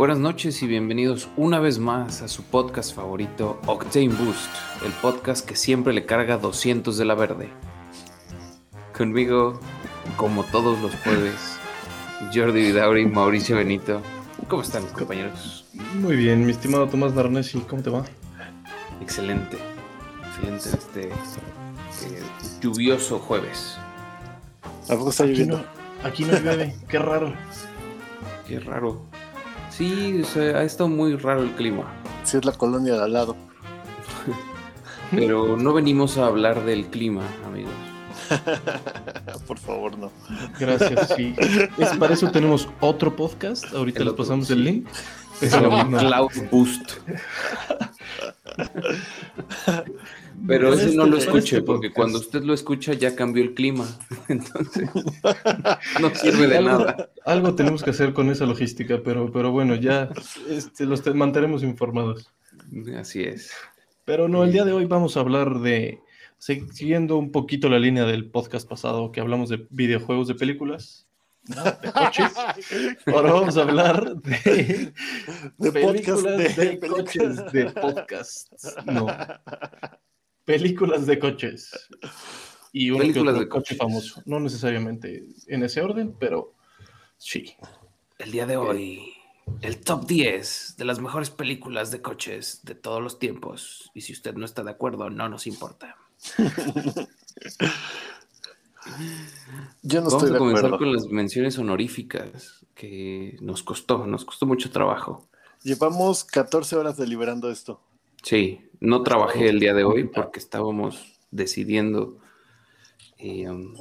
Buenas noches y bienvenidos una vez más a su podcast favorito, Octane Boost, el podcast que siempre le carga 200 de la verde. Conmigo, como todos los jueves, Jordi Vidauri y Mauricio Benito. ¿Cómo están, compañeros? Muy bien, mi estimado Tomás Darnesi, ¿cómo te va? Excelente, excelente este eh, lluvioso jueves. ¿A poco está Aquí lloviendo? no, aquí no llueve, qué raro. Qué raro. Sí, o sea, ha estado muy raro el clima, Sí, es la colonia de al lado. pero no venimos a hablar del clima, amigos. Por favor, no. Gracias, sí. Es, para eso tenemos otro podcast, ahorita El les otro, pasamos sí. el link. No. Cloud Boost. Pero No, ese no lo escuche, porque cuando usted lo escucha ya cambió el clima. Entonces, no sirve de algo, nada. algo tenemos que hacer con esa logística, pero, pero bueno, ya este, los te- mantenemos informados. Así es. Pero no, el día de hoy vamos a hablar de, siguiendo un poquito la línea del podcast pasado que hablamos de videojuegos, de películas, ¿no? de coches. Ahora vamos a hablar de, De películas podcast, de, de coches, de podcasts. No, películas de coches. Y un Películas de coche coches. famoso. No necesariamente en ese orden, pero sí. El día de hoy, el top 10 de las mejores películas de coches de todos los tiempos. Y si usted no está de acuerdo, no nos importa. Yo no Vamos estoy a de comenzar acuerdo. con las menciones honoríficas que nos costó, nos costó mucho trabajo. Llevamos 14 horas deliberando esto. Sí, no trabajé el día de hoy porque estábamos decidiendo. eh, um,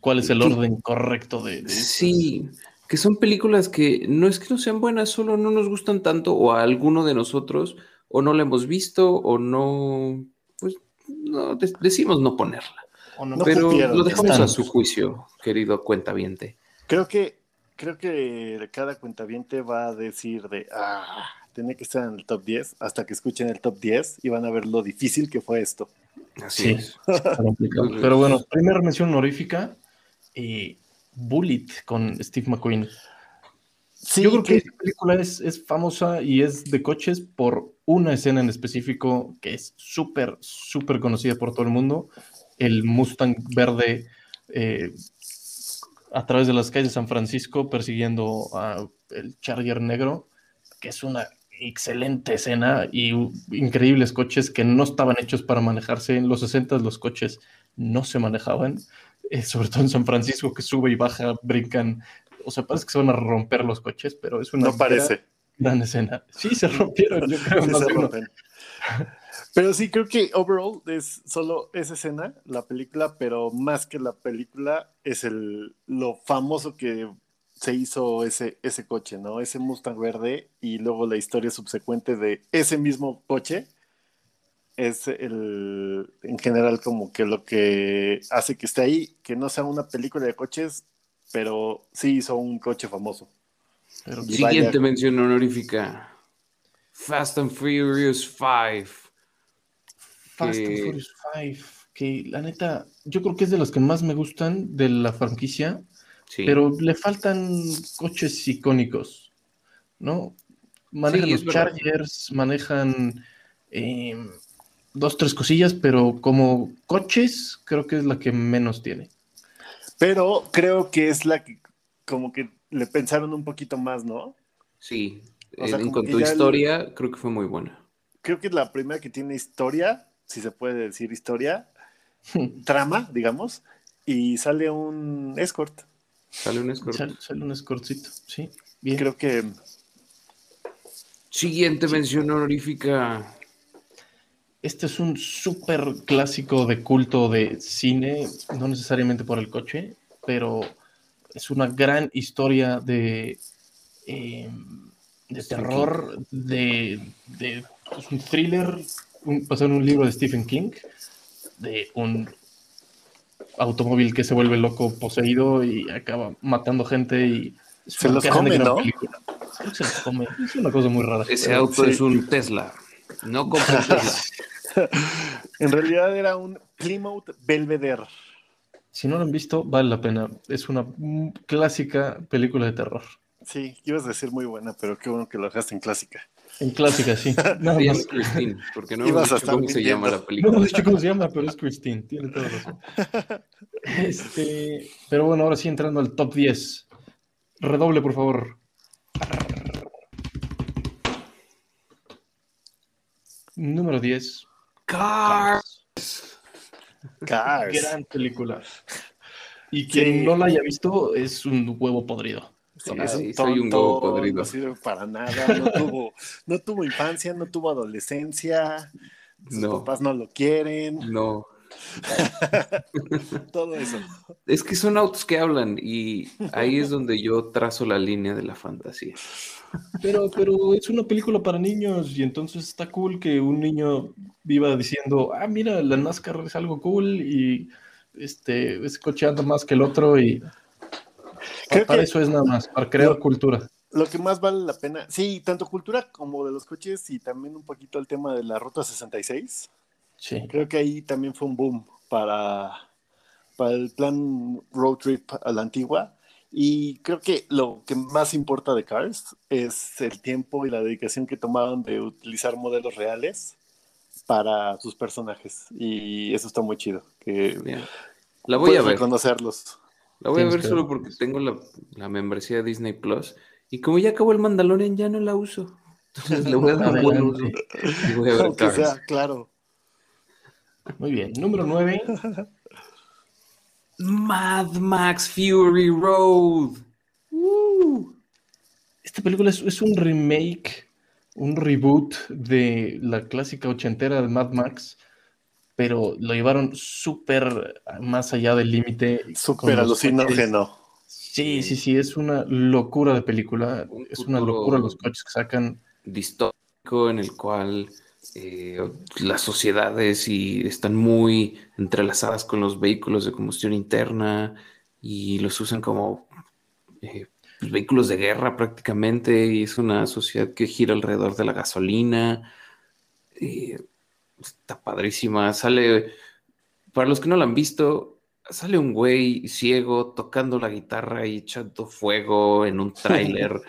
¿Cuál es el orden correcto de, de- sí, que son películas que no es que no sean buenas, solo no nos gustan tanto o a alguno de nosotros o no la hemos visto o no, pues no, de- decimos no ponerla. O no? No Pero lo dejamos están. a su juicio, querido cuentaviente. Creo que creo que cada cuentaviente va a decir de ah, tiene que estar en el top 10 hasta que escuchen el top 10 y van a ver lo difícil que fue esto. Así Sí. es. Pero bueno, primera mención honorífica, eh, Bullet con Steve McQueen. Sí, Yo creo que que- esta película es, es famosa y es de coches por una escena en específico que es súper, súper conocida por todo el mundo. El Mustang verde eh, a través de las calles de San Francisco persiguiendo a el Charger negro, que es una excelente escena y increíbles coches que no estaban hechos para manejarse. En los 60 los coches no se manejaban, eh, sobre todo en San Francisco que sube y baja, brincan. O sea, parece que se van a romper los coches, pero es una no parece. gran escena. Sí, se rompieron, yo creo. Sí se rompen. Pero sí, creo que overall es solo esa escena, la película, pero más que la película es el, lo famoso que se hizo ese, ese coche, ¿no? Ese Mustang verde y luego la historia subsecuente de ese mismo coche es el, en general como que lo que hace que esté ahí, que no sea una película de coches, pero sí hizo un coche famoso. Pero Siguiente vaya- mención honorífica. Fast and Furious 5. Fast and Furious 5, que la neta, yo creo que es de las que más me gustan de la franquicia, Sí. pero le faltan coches icónicos, ¿no? Manejan Sí, los verdad. Chargers, manejan eh, dos, tres cosillas, pero como coches, creo que es la que menos tiene. Pero creo que es la que como que le pensaron un poquito más, ¿no? Sí, O sea, en ya el- historia, creo que fue muy buena. Creo que es la primera que tiene historia, si se puede decir historia, trama, digamos, y sale un escort. Sale un escort. Sale, sale un escorcito, sí. Bien. Creo que Siguiente mención honorífica. Este es un súper clásico de culto de cine, no necesariamente por el coche, pero es una gran historia de, eh, de terror, de, de- es un thriller, un, basado en un libro de Stephen King, de un automóvil que se vuelve loco, poseído y acaba matando gente y Se una los come, ¿no? película. Creo que se los come. Es una cosa muy rara. Ese pero- auto sí. es un Tesla. No compren Tesla. en realidad era un Plymouth Belvedere. Si no lo han visto, vale la pena. Es una clásica película de terror. Sí, ibas a decir muy buena, pero qué bueno que lo dejaste en clásica. En clásica, sí. Nada Sí, más. es Christine, porque no hemos a dicho cómo se llama la No, película. no sé cómo se llama, pero es Christine, tiene toda razón. Este, pero bueno, ahora sí entrando al top 10. Redoble, por favor. Número 10. Cars. Cars. Gran película. Y quien Sí. no la haya visto es un huevo podrido. Sí, Ah, es un sí, soy un huevo podrido. No sirve para nada. No tuvo, no tuvo infancia, no tuvo adolescencia. Sus No. papás no lo quieren. No, Todo eso. es que son autos que hablan y ahí es donde yo trazo la línea de la fantasía. Pero, pero es una película para niños y entonces está cool que un niño viva diciendo, ah, mira, la NASCAR es algo cool y este, ese coche anda más que el otro y Creo para que- eso es nada más, para crear Lo- cultura. Lo que más vale la pena, sí, tanto cultura como de los coches y también un poquito el tema de la Ruta 66. Sí. Creo que ahí también fue un boom para, para el plan road trip a la antigua. Y creo que lo que más importa de Cars es el tiempo y la dedicación que tomaron de utilizar modelos reales para sus personajes. Y eso está muy chido. Que Bien. La voy a ver. reconocerlos. La voy a ver solo porque tengo la, la membresía de Disney Plus. Y como ya acabó el Mandalorian, ya no la uso. Entonces le voy a dar un buen uso. Adelante. Y voy a ver Aunque Cars. sea, claro. Muy bien. Número 9. Mad Max Fury Road. Uh. Esta película es, es un remake, un reboot de la clásica ochentera de Mad Max, pero lo llevaron súper más allá del límite. Súper alucinógeno. Sí, sí, sí, es una locura de película. Un Es una locura los coches que sacan. distópico en el cual eh, las sociedades y están muy entrelazadas con los vehículos de combustión interna y los usan como eh, pues, vehículos de guerra prácticamente y es una sociedad que gira alrededor de la gasolina. Eh, está padrísima. Sale, para los que no la han visto, sale un güey ciego tocando la guitarra y echando fuego en un tráiler.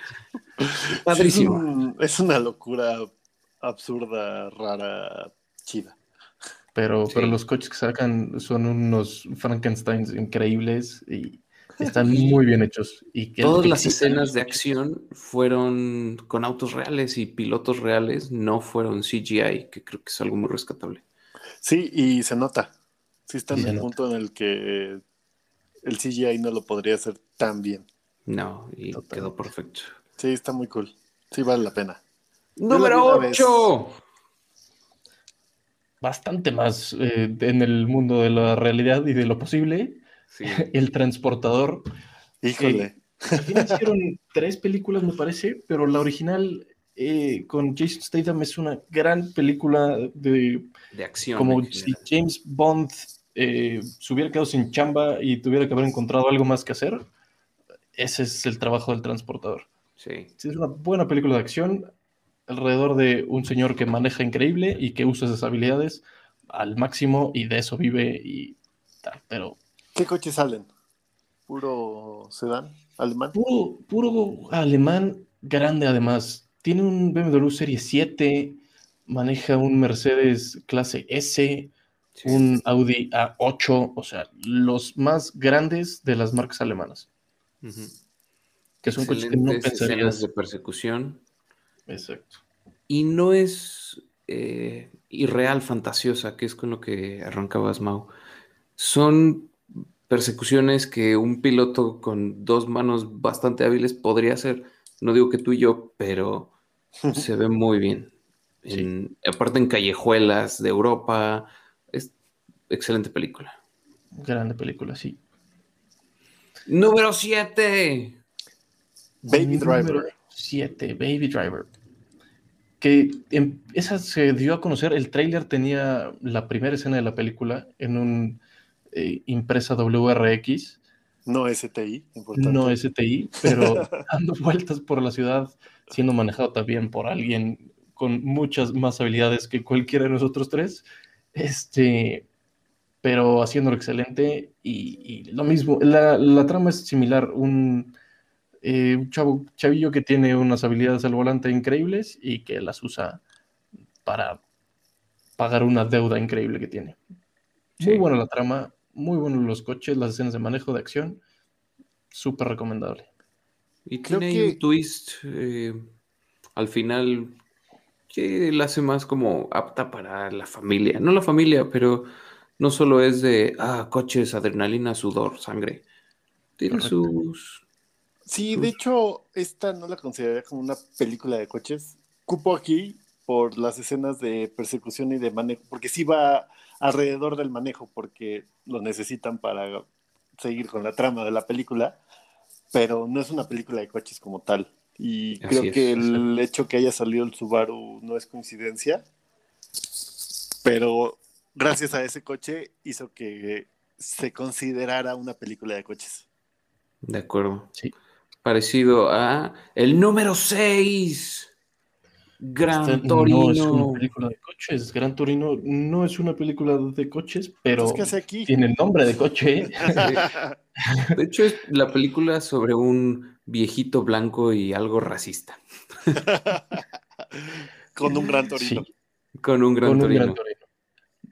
Padrísimo. Es, un- es una locura absurda, rara, chida. Pero, Sí. pero los coches que sacan son unos Frankensteins increíbles y están muy bien hechos. Y que Todas las escenas de acción fueron con autos reales y pilotos reales, no fueron CGI, que creo que es algo muy rescatable. Sí, y se nota. Sí está Sí en el nota. punto en el que el CGI no lo podría hacer tan bien. No, y Total. quedó perfecto. Sí, está muy cool. Sí, vale la pena. Número vi una vez. 8. Bastante más eh, en el mundo de la realidad y de lo posible. Sí. El transportador. Híjole. Final hicieron tres películas, me parece, pero la original eh, con Jason Statham es una gran película de De acción. como si. James Bond eh, se hubiera quedado sin chamba y tuviera que haber encontrado algo más que hacer. Ese es el trabajo del transportador. Sí. Sí, Es una buena película de acción alrededor de un señor que maneja increíble y que usa esas habilidades al máximo y de eso vive y tal. Pero ¿Qué coches salen? ¿Puro sedán alemán? puro, puro alemán grande además. Tiene un BMW Serie 7, maneja un Mercedes clase S, sí. un Audi A8, o sea, los más grandes de las marcas alemanas, que son coches que no pensarías. de persecución. Exacto. Y no es eh, irreal, fantasiosa, que es con lo que arrancabas, Mau. Son persecuciones que un piloto con dos manos bastante hábiles podría hacer. No digo que tú y yo, pero se ve muy bien. En- Aparte en callejuelas de Europa. Es excelente película. Grande película, sí. Número 7. Baby Driver. 7, Baby Driver. Que em- esa se dio a conocer, el tráiler tenía la primera escena de la película en un eh, impresa WRX, No STI, importante. no STI, pero dando vueltas por la ciudad, siendo manejado también por alguien con muchas más habilidades que cualquiera de nosotros tres, este, pero haciéndolo excelente y, y lo mismo, la, la trama es similar, un eh, un chavo, chavillo que tiene unas habilidades al volante increíbles y que las usa para pagar una deuda increíble que tiene. Muy Sí. buena la trama, muy buenos los coches, las escenas de manejo de acción, súper recomendable. Y Creo tiene ahí que- un twist eh, al final que la hace más como apta para la familia. No la familia, pero no solo es de, ah, coches, adrenalina, sudor, sangre. Tiene Correcto. sus... Sí, Sus- de hecho, esta no la consideraría como una película de coches. Cupo aquí por las escenas de persecución y de manejo, porque sí va alrededor del manejo, porque lo necesitan para seguir con la trama de la película, pero no es una película de coches como tal. Y Así creo es, que el hecho que haya salido el Subaru no es coincidencia, pero gracias a ese coche hizo que se considerara una película de coches. De acuerdo. Sí. Parecido a el número 6. Gran Este Torino. No es una película de coches. Gran Torino no es una película de coches, pero Entonces, ¿qué hace aquí? tiene nombre de coche. De hecho, es la película sobre un viejito blanco y algo racista. Con un gran torino. Sí, Con un gran con un Torino. Gran Torino.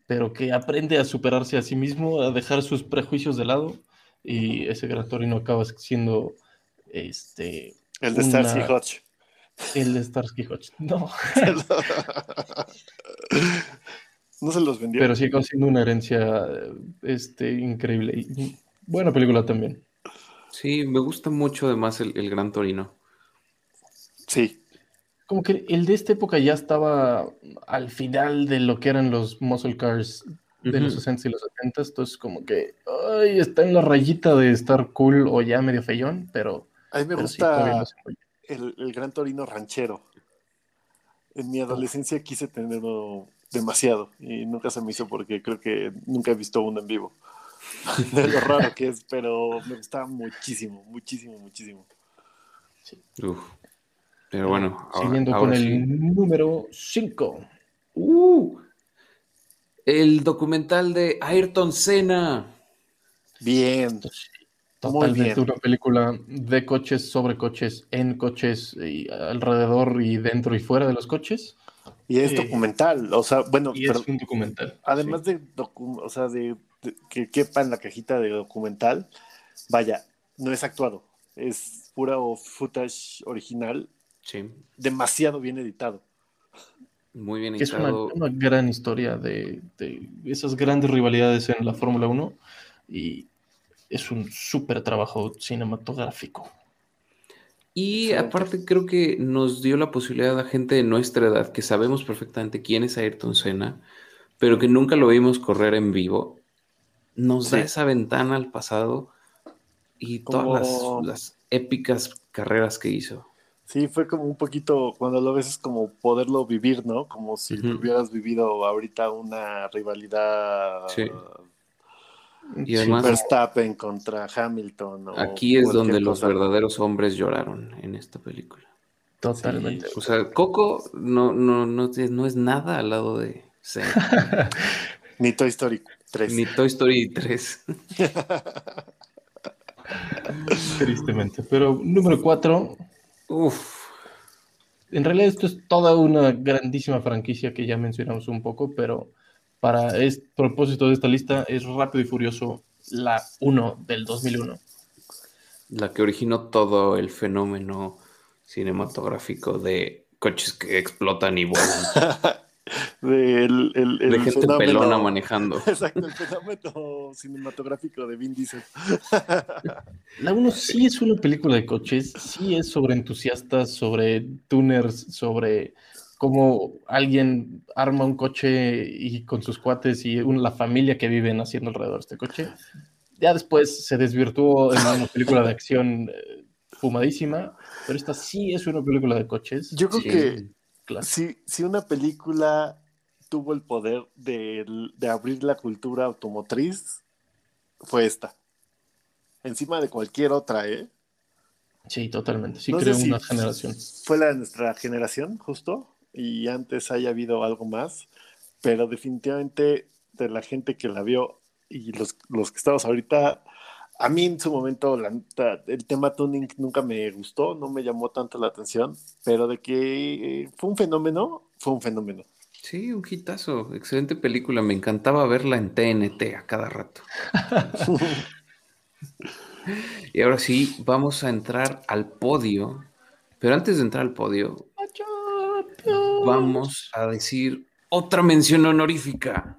Pero que aprende a superarse a sí mismo, a dejar sus prejuicios de lado. Y ese Gran Torino acaba siendo este, El de Una- Starsky Hutch. El de Starsky Hutch. No, no se los vendió. pero sí acaba siendo una herencia este, increíble. Y buena película también. Sí, me gusta mucho además el, el Gran Torino. Sí. Como que el de esta época ya estaba al final de lo que eran los muscle cars de los Ujú. 60 y los 70, entonces como que ay, está en la rayita de estar cool o ya medio feyón, pero, A mí me pero gusta. El, el gran torino ranchero. En mi adolescencia quise tenerlo demasiado y nunca se me hizo porque creo que nunca he visto uno en vivo. De lo raro que es, pero me gustaba muchísimo, muchísimo, muchísimo. Uf. Pero bueno, ahora- Siguiendo ahora con sí. el número 5. Uh, el documental de Ayrton Senna. Bien. Totalmente bien. una película de coches, sobre coches, en coches, y alrededor y dentro y fuera de los coches. Y es Eh, documental, o sea, bueno, Y pero es un documental. además de, docu- o sea, de, de que quepa en la cajita de documental, vaya, no es actuado, es pura footage original, Sí, demasiado bien editado. muy bien que es una, editado. una gran historia de, de esas grandes rivalidades en la Fórmula 1 y es un súper trabajo cinematográfico. Y Excelente. aparte creo que nos dio la posibilidad a gente de nuestra edad que sabemos perfectamente quién es Ayrton Senna, pero que nunca lo vimos correr en vivo. Nos da esa ventana al pasado y Como- todas las, las épicas carreras que hizo. Sí, fue como un poquito, cuando lo ves es como poderlo vivir, ¿no? Como si hubieras vivido ahorita una rivalidad Sí. Y además- Verstappen contra Hamilton. o Aquí es donde los cosa. verdaderos hombres lloraron en esta película. totalmente. O sea, Coco no, no, no, es- no es nada al lado de Ni Toy Story 3. ni Toy Story 3. Tristemente. Pero número 4, Uf, en realidad esto es toda una grandísima franquicia que ya mencionamos un poco, pero para el propósito de esta lista es Rápido y Furioso, la 1 del 2001. la que originó todo el fenómeno cinematográfico de coches que explotan y vuelan. Del, el, el de gente fenómeno- pelona manejando. Exacto, el fenómeno cinematográfico de Vin Diesel. La 1 sí es una película de coches, sí es sobre entusiastas, sobre tuners, sobre cómo alguien arma un coche y con sus cuates y un- la familia que viven haciendo alrededor de este coche. Ya después se desvirtuó en una película de acción eh, fumadísima, pero esta sí es una película de coches. Yo creo Sí. que Claro. si, si una película tuvo el poder de, de abrir la cultura automotriz, fue esta. Encima de cualquier otra, ¿eh? Sí, totalmente. Sí No creo si una generación. Fue la de nuestra generación, justo, y antes haya habido algo más, pero definitivamente de la gente que la vio y los, los que estamos ahorita, A mí en su momento la el tema tuning nunca me gustó, no me llamó tanto la atención, pero de que fue un fenómeno, fue un fenómeno. Sí, un hitazo. Excelente película. Me encantaba verla en TNT a cada rato. y ahora sí, vamos a entrar al podio. Pero antes de entrar al podio, vamos a decir otra mención honorífica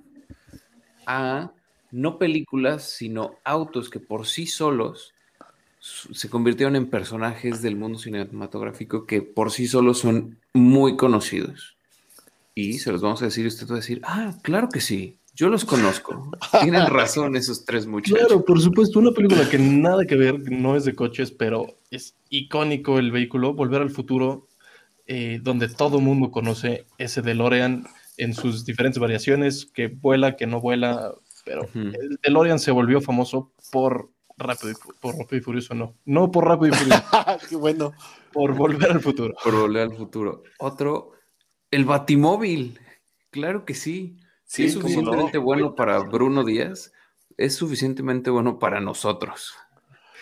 a no películas, sino autos que por sí solos se convirtieron en personajes del mundo cinematográfico que por sí solos son muy conocidos. Y se los vamos a decir y usted va a decir, ah, claro que sí, yo los conozco. Tienen razón esos tres muchachos. Claro, por supuesto, una película que nada que ver, no es de coches, pero es icónico el vehículo, Volver al Futuro, eh, donde todo mundo conoce ese DeLorean en sus diferentes variaciones, que vuela, que no vuela, pero el DeLorean se volvió famoso por Rápido y, por Rápido y Furioso, no, no por Rápido y Furioso, Qué bueno. por Volver al Futuro. Por volver al futuro. Otro, el Batimóvil. Claro que sí. Si Sí, es no. suficientemente bueno para Bruno Díaz, es suficientemente bueno para nosotros.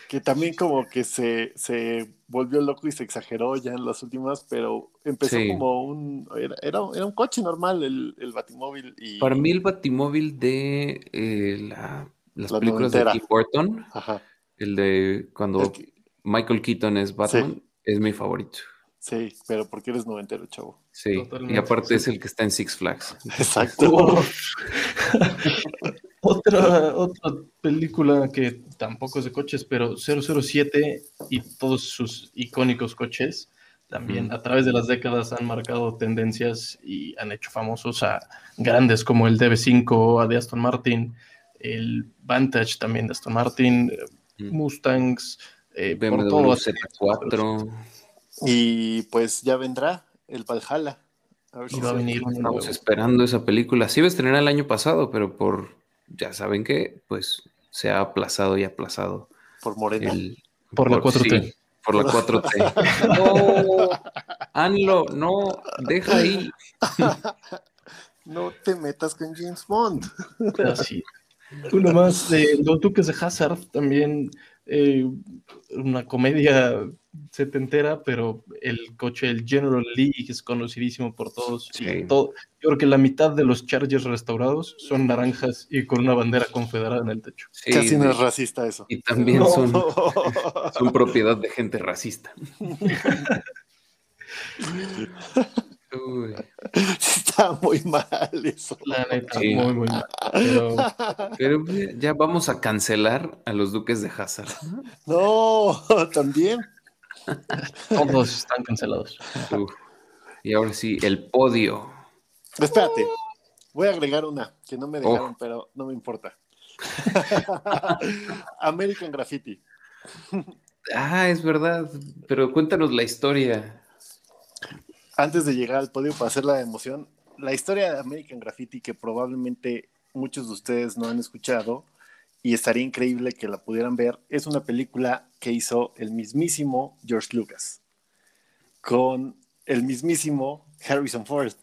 Que también como que se, se volvió loco y se exageró ya en las últimas, pero empezó Sí. como un... Era, era, era un coche normal el, el Batimóvil y... Para mí el Batimóvil de eh, la- las La películas noventera. de Tim Burton, Ajá. el de cuando El que- Michael Keaton es Batman, es mi favorito. Sí, pero porque eres noventero, chavo. Sí, Totalmente, y aparte sí. es el que está en Six Flags. Exacto. otra, otra película que tampoco es de coches, pero 007 y todos sus icónicos coches también a través de las décadas han marcado tendencias y han hecho famosos a grandes como el DB5 de Aston Martin, el Vantage también de Aston Martin. Mustangs, eh, por BMW todo. Z4. Y pues ya vendrá el Valhalla. A ver si va a venir Estamos esperando esa película. Sí iba a estrenar el año pasado, pero por, ya saben qué, pues se ha aplazado y aplazado. por Morena. El, Por la 4T. sí, por la 4T. No, Anlo, no, deja ahí. No te metas con James Bond. Así. Uno más de Los Duques de Hazard, también eh, una comedia setentera, pero el coche, el General Lee, que es conocidísimo por todos. y Sí. todo- yo creo que la mitad de los Chargers restaurados son naranjas y con una bandera confederada en el techo. Sí, Casi no es racista eso. y también No. son, son propiedad de gente racista. Uy, Está muy mal eso. La neta, Sí. muy, muy mal. Pero pero ya vamos a cancelar a los duques de Hazard. No, también. Todos están cancelados. Uf. Y ahora sí, el podio. Espérate. Voy a agregar una que no me dejaron, Oh. pero no me importa. American Graffiti. Ah, es verdad, pero cuéntanos la historia. Antes de llegar al podio para hacer la emoción, la historia de American Graffiti que probablemente muchos de ustedes no han escuchado y estaría increíble que la pudieran ver, es una película que hizo el mismísimo George Lucas con el mismísimo Harrison Ford,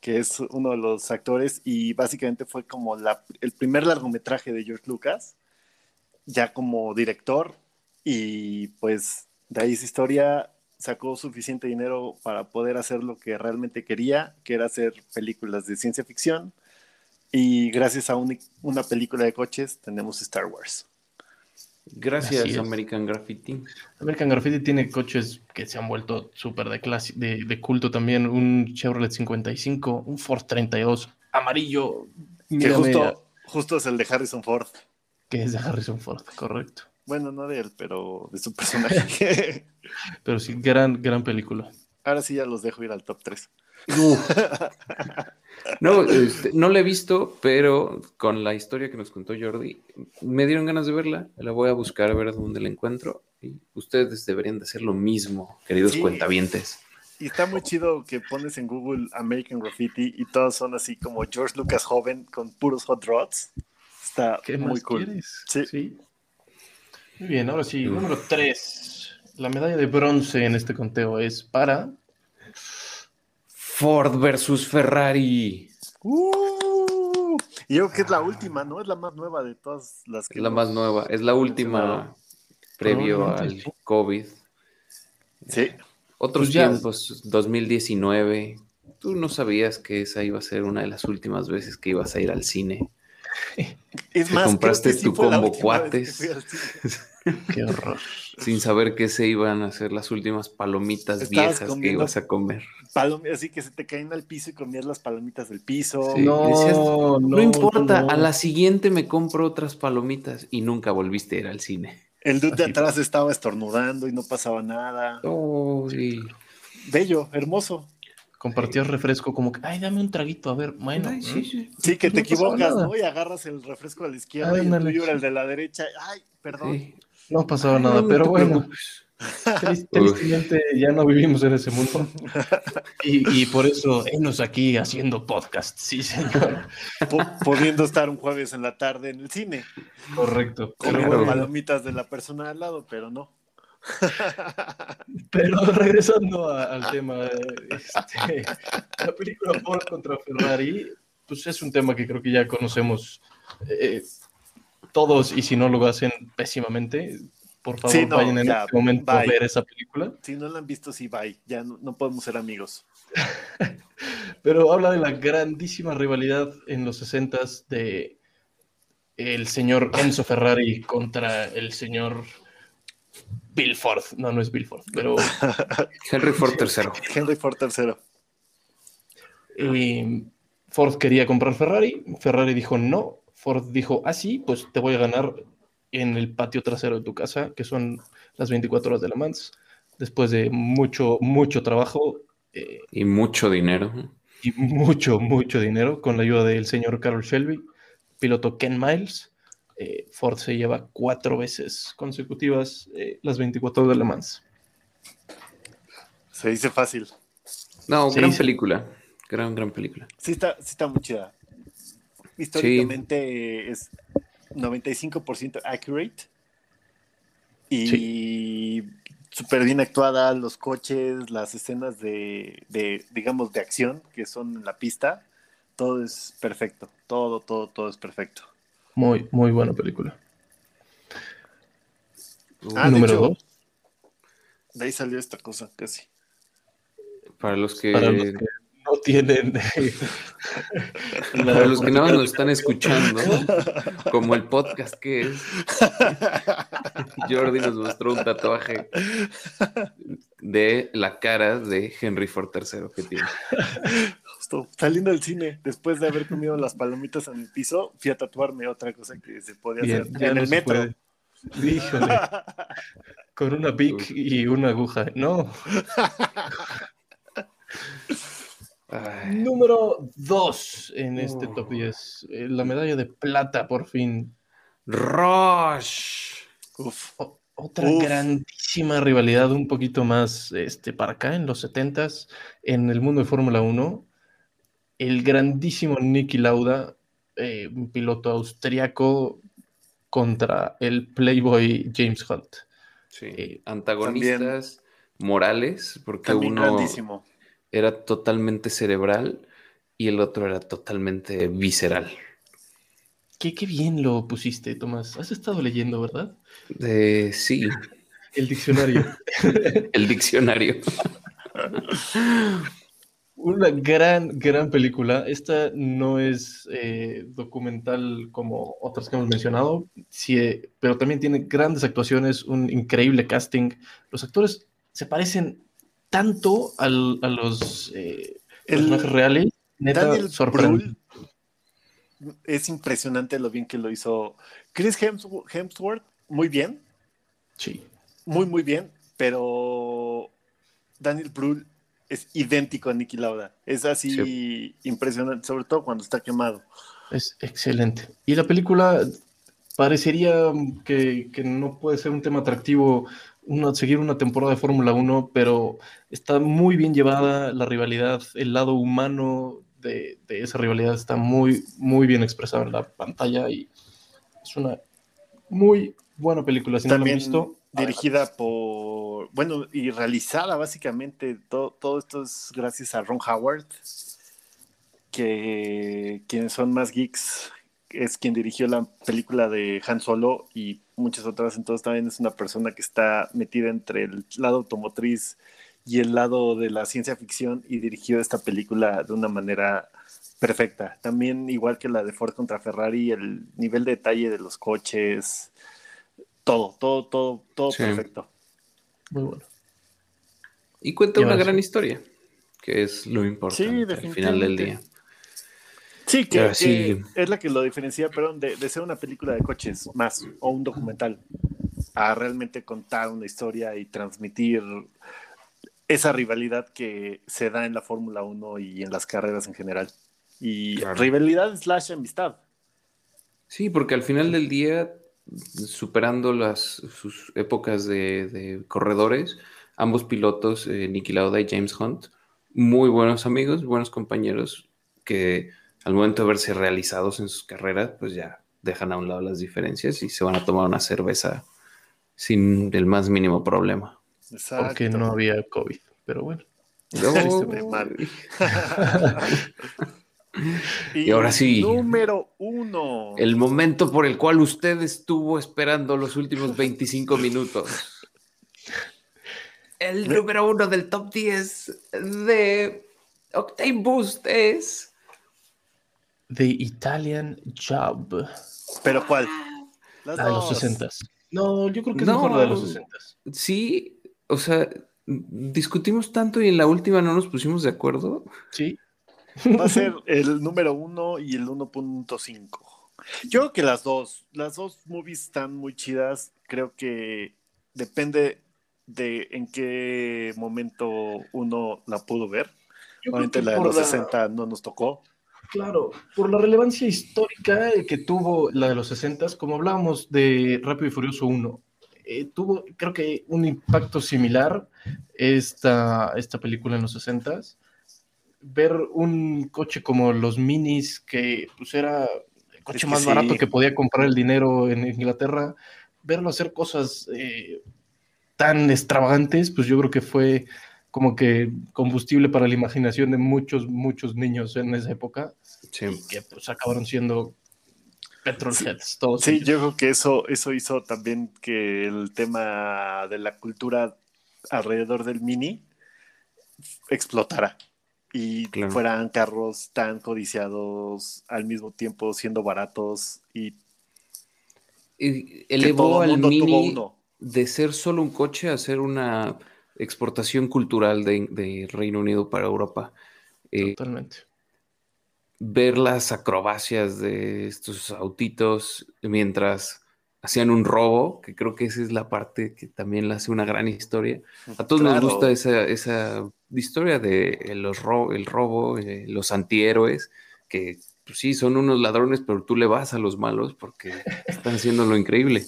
que es uno de los actores y básicamente fue como el primer largometraje de George Lucas, ya como director y pues de ahí esa historia sacó suficiente dinero para poder hacer lo que realmente quería, que era hacer películas de ciencia ficción. Y gracias a un- una película de coches tenemos Star Wars. Gracias. American Graffiti. American Graffiti tiene coches que se han vuelto súper de, clase- de, de culto también. Un Chevrolet 55, un Ford 32, amarillo, Que justo, justo es el de Harrison Ford. que es de Harrison Ford, correcto. Bueno, no de él, pero de su personaje. Pero sí, gran, gran película. Ahora sí ya los dejo ir al top 3. No, este, no la he visto, pero con la historia que nos contó Jordi, me dieron ganas de verla. La voy a buscar a ver dónde la encuentro. Y ustedes deberían de hacer lo mismo, queridos Sí. cuentavientes. Y está muy chido que pones en Google American Graffiti y todos son así como George Lucas joven con puros hot rods. Está ¿Qué muy más cool. quieres? Sí. Muy bien, ahora sí, número 3. La medalla de bronce en este conteo es para Ford versus Ferrari. Uh, Y yo creo que es la última, ¿no? Es la más nueva de todas las que. Es la más nueva, es la última mencionado. previo al. COVID. Sí. Otros Pues ya- tiempos, 2019. Tú no sabías que esa iba a ser una de las últimas veces que ibas a ir al cine. Es más, compraste tu combo cuates. Qué horror. sin saber que se iban a hacer las últimas palomitas Estabas viejas que ibas a comer. Así que se te caen al piso y comías las palomitas del piso. Sí. No, decías, no, No, importa, no. a la siguiente me compro otras palomitas y nunca volviste a ir al cine. El dude de atrás estaba estornudando y no pasaba nada. Oh, sí. Bello, hermoso. Compartías refresco como que, ay, dame un traguito, a ver, bueno. Ay, sí, sí. Sí, que te No equivocas. ¿no? Y agarras el refresco a la izquierda y el tuyo era el de la derecha. Ay, perdón. Sí. No pasaba Ay, nada, no pero bueno, tristemente ya no vivimos en ese mundo. Y, y por eso, enos aquí haciendo podcast. Sí, señor. Po- pudiendo estar un jueves en la tarde en el cine. Correcto. Con Pero, Claro. palomitas de la persona al lado, pero no. pero regresando a- al tema, este, la película Ford contra Ferrari, pues es un tema que creo que ya conocemos eh, todos y si no lo hacen pésimamente, por favor Sí, no, vayan en ya, este momento a ver esa película. Si no la han visto, sí, bye. Ya no, no podemos ser amigos. Pero habla de la grandísima rivalidad en los 60 de el señor Enzo Ferrari contra el señor Bill Ford. No, no es Bill Ford, pero Henry Ford III. Henry Ford III. Ford quería comprar Ferrari, Ferrari dijo no, Ford dijo, ah sí, pues te voy a ganar en el patio trasero de tu casa, que son las 24 horas de Le Mans. Después de mucho, mucho trabajo, eh, Y mucho dinero. y mucho, mucho dinero con la ayuda del señor Carol Shelby, piloto Ken Miles. Eh, Ford se lleva cuatro veces consecutivas eh, las 24 de Le Mans. Se dice fácil. No, Sí, gran sí. película. Gran, gran película. Sí está, sí está muy chida. Históricamente es 95% accurate. Y súper bien actuada, los coches, las escenas de, de, digamos, de acción que son en la pista. Todo es perfecto. Todo, todo, todo es perfecto. Muy, muy buena película. Ah, Número hecho, dos, De ahí salió esta cosa casi. Para los que, para los que no tienen... para los que nada más nos están escuchando, como el podcast que es, Jordi nos mostró un tatuaje de la cara de Henry Ford III que tiene. Justo saliendo del cine, después de haber comido las palomitas en el piso, fui a tatuarme otra cosa que se podía Bien, hacer ya en no el metro. puede. Híjole, con una Bic y una aguja. No. Ay, Número 2 en este Oh. top 10. eh, La medalla de plata, por fin. Rush. Uf. O- otra Uf. grandísima rivalidad, un poquito más este, para acá, en los 70s, en el mundo de Fórmula 1. El grandísimo Nicky Lauda, eh, un piloto austriaco, contra el Playboy James Hunt. Sí. Eh, Antagonistas morales, porque uno grandísimo. era totalmente cerebral y el otro era totalmente visceral. Qué, qué bien lo pusiste, Tomás. Has estado leyendo, ¿verdad? Eh, sí, El diccionario. el diccionario. Una gran, gran película. Esta no es eh, documental como otras que hemos mencionado, sí, eh, pero también tiene grandes actuaciones, un increíble casting. Los actores se parecen tanto al- a los eh, personajes reales. Neta, Daniel sorprende. Brühl es impresionante lo bien que lo hizo. Chris Hemsw- Hemsworth, muy bien, Sí. muy, muy bien, pero Daniel Brühl es idéntico a Nicky Lauda. Es así impresionante, sobre todo cuando está quemado. Es excelente. Y la película parecería que, que no puede ser un tema atractivo una- seguir una temporada de Fórmula 1, pero está muy bien llevada la rivalidad, el lado humano de, de esa rivalidad está muy, muy bien expresado en la pantalla y es una muy buena película. Si no También han visto, dirigida por, bueno, y realizada básicamente, todo, todo esto es gracias a Ron Howard. que quienes son más geeks es quien dirigió la película de Han Solo y muchas otras, entonces también es una persona que está metida entre el lado automotriz y el lado de la ciencia ficción y dirigió esta película de una manera perfecta. También igual que la de Ford contra Ferrari, el nivel de detalle de los coches, todo, todo, todo, todo Sí. perfecto. Muy bueno. Y cuenta Y una gran sí. historia, que es lo importante al final del definitivamente. día. Sí, que, sí. es la que lo diferencia, perdón, de, de ser una película de coches más o un documental, a realmente contar una historia y transmitir esa rivalidad que se da en la Fórmula 1 y en las carreras en general. Y Claro. rivalidad slash amistad. Sí, porque al final del día, superando las sus épocas de, de corredores, ambos pilotos, eh, Niki Lauda y James Hunt, muy buenos amigos, buenos compañeros, que al momento de verse realizados en sus carreras, pues ya dejan a un lado las diferencias y se van a tomar una cerveza sin el más mínimo problema. Exacto. Porque no había COVID, pero bueno. Mal. Y ahora sí. Número uno. El momento por el cual usted estuvo esperando los últimos 25 minutos. El número uno del top 10 de Octane Boost es. The Italian Job. ¿Pero cuál? Las La de los dos. 60 No, yo creo que es No. mejor la de los 60 Sí, o sea, discutimos tanto y en la última no nos pusimos de acuerdo. Sí. Va a ser el número uno y el 1.5. Yo creo que las dos, las dos movies están muy chidas. Creo que depende de en qué momento uno la pudo ver. Yo Obviamente la de los la- 60 no nos tocó. Claro, por la relevancia histórica que tuvo la de los 60, como hablábamos de Rápido y Furioso 1, eh, tuvo, creo que, un impacto similar esta, esta película en los 60 Ver un coche como los Minis, que pues era el coche Es que más sí. barato que podía comprar el dinero en Inglaterra, verlo hacer cosas eh, tan extravagantes, pues yo creo que fue como que combustible para la imaginación de muchos, muchos niños en esa época Sí. que pues acabaron siendo petrolheads todos. Sí, ellos. yo creo que eso, eso hizo también que el tema de la cultura alrededor del mini explotara y Claro. fueran carros tan codiciados al mismo tiempo siendo baratos y Y que elevó todo el al mundo tuvo Mini uno. de ser solo un coche a ser una exportación cultural de, de Reino Unido para Europa. Eh, Totalmente. Ver las acrobacias de estos autitos mientras hacían un robo, que creo que esa es la parte que también le hace una gran historia. A todos Claro. nos gusta esa, esa historia de los ro- el robo, eh, los antihéroes, que pues, sí, son unos ladrones, pero tú le vas a los malos porque están haciendo lo increíble.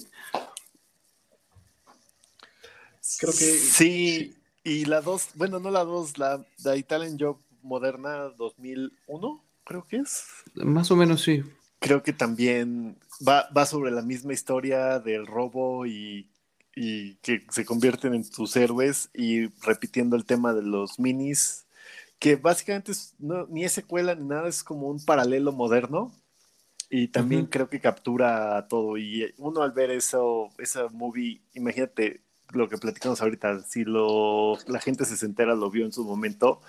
Creo que- Sí, y la dos, bueno, no la dos, la, la Italian Job moderna 2001, creo que es. Más o menos sí. creo que también va, va sobre la misma historia del robo y, y que se convierten en tus héroes y repitiendo el tema de los minis, que básicamente es- no, ni es secuela ni nada, es como un paralelo moderno. Y también creo que captura todo. Y uno al ver eso, esa movie, imagínate lo que platicamos ahorita, si lo, la gente se entera, lo vio en su momento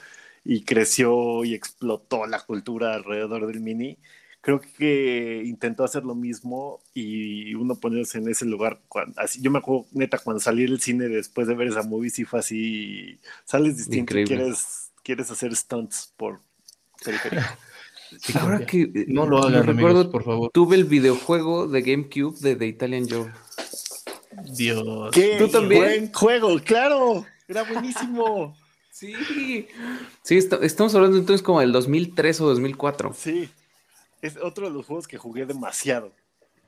y creció y explotó la cultura alrededor del mini, creo que intentó hacer lo mismo y uno ponerse en ese lugar. Cuando, así, yo me acuerdo, neta, cuando salí del cine después de ver esa movie, sí fue así, sales distinto y Increíble. quieres, quieres hacer stunts por periférico. Sí, Ahora que no lo hagan, recuerdo, amigos, por favor. tuve el videojuego de GameCube de The Italian Job. Dios. ¡Qué ¿Tú también? buen juego! ¡Claro! Era buenísimo. Sí. Sí, est- estamos hablando entonces como del 2003 o 2004. Sí, es otro de los juegos que jugué demasiado.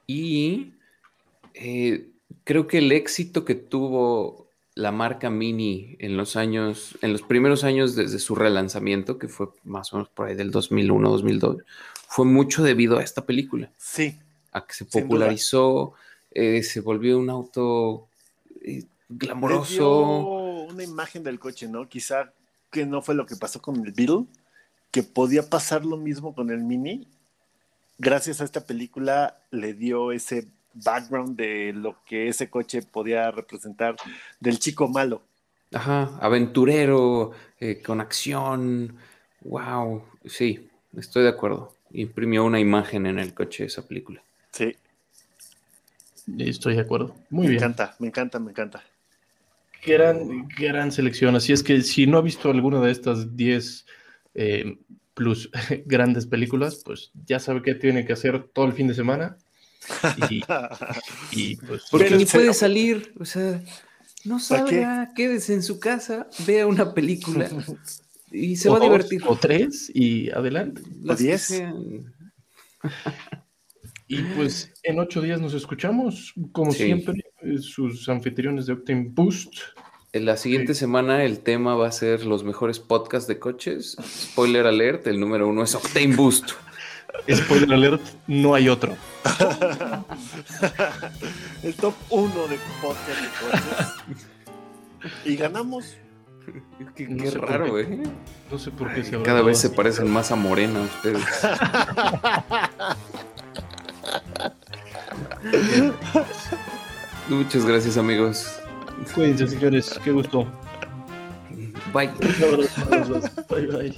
Y eh, creo que el éxito que tuvo la marca Mini en los años, en los primeros años desde su relanzamiento, que fue más o menos por ahí del 2001, 2002, fue mucho debido a esta película, Sí, a que se popularizó, eh, se volvió un auto eh, glamoroso. Una imagen del coche, ¿no? Quizá que no fue lo que pasó con el Beetle, que podía pasar lo mismo con el Mini. Gracias a esta película le dio ese background de lo que ese coche podía representar del chico malo. Ajá, aventurero, eh, con acción. Wow, sí, estoy de acuerdo. Imprimió una imagen en el coche esa película. Sí. Estoy de acuerdo. Muy me bien. encanta, me encanta, me encanta. Gran, gran selección. Así es que si no ha visto alguna de estas 10 eh, plus grandes películas, pues ya sabe qué tiene que hacer todo el fin de semana. Y, y, pues, Porque ni puede salir, o sea, no salga, quédese en su casa, vea una película y se o va a divertir. O tres y adelante. Las diez. Y pues en ocho días nos escuchamos, como Sí. siempre, sus anfitriones de Octane Boost. En la siguiente semana el tema va a ser los mejores podcasts de coches. Spoiler alert, el número uno es Octane Boost. Spoiler alert, no hay otro. El top 1 de podcast de coches. y ganamos. Qué, No raro, qué. ¿eh? No sé por qué se habrá Cada vez se parecen más a Morena ustedes. Muchas gracias, amigos. Cuídense, señores. Qué gusto. Bye. Bye, bye.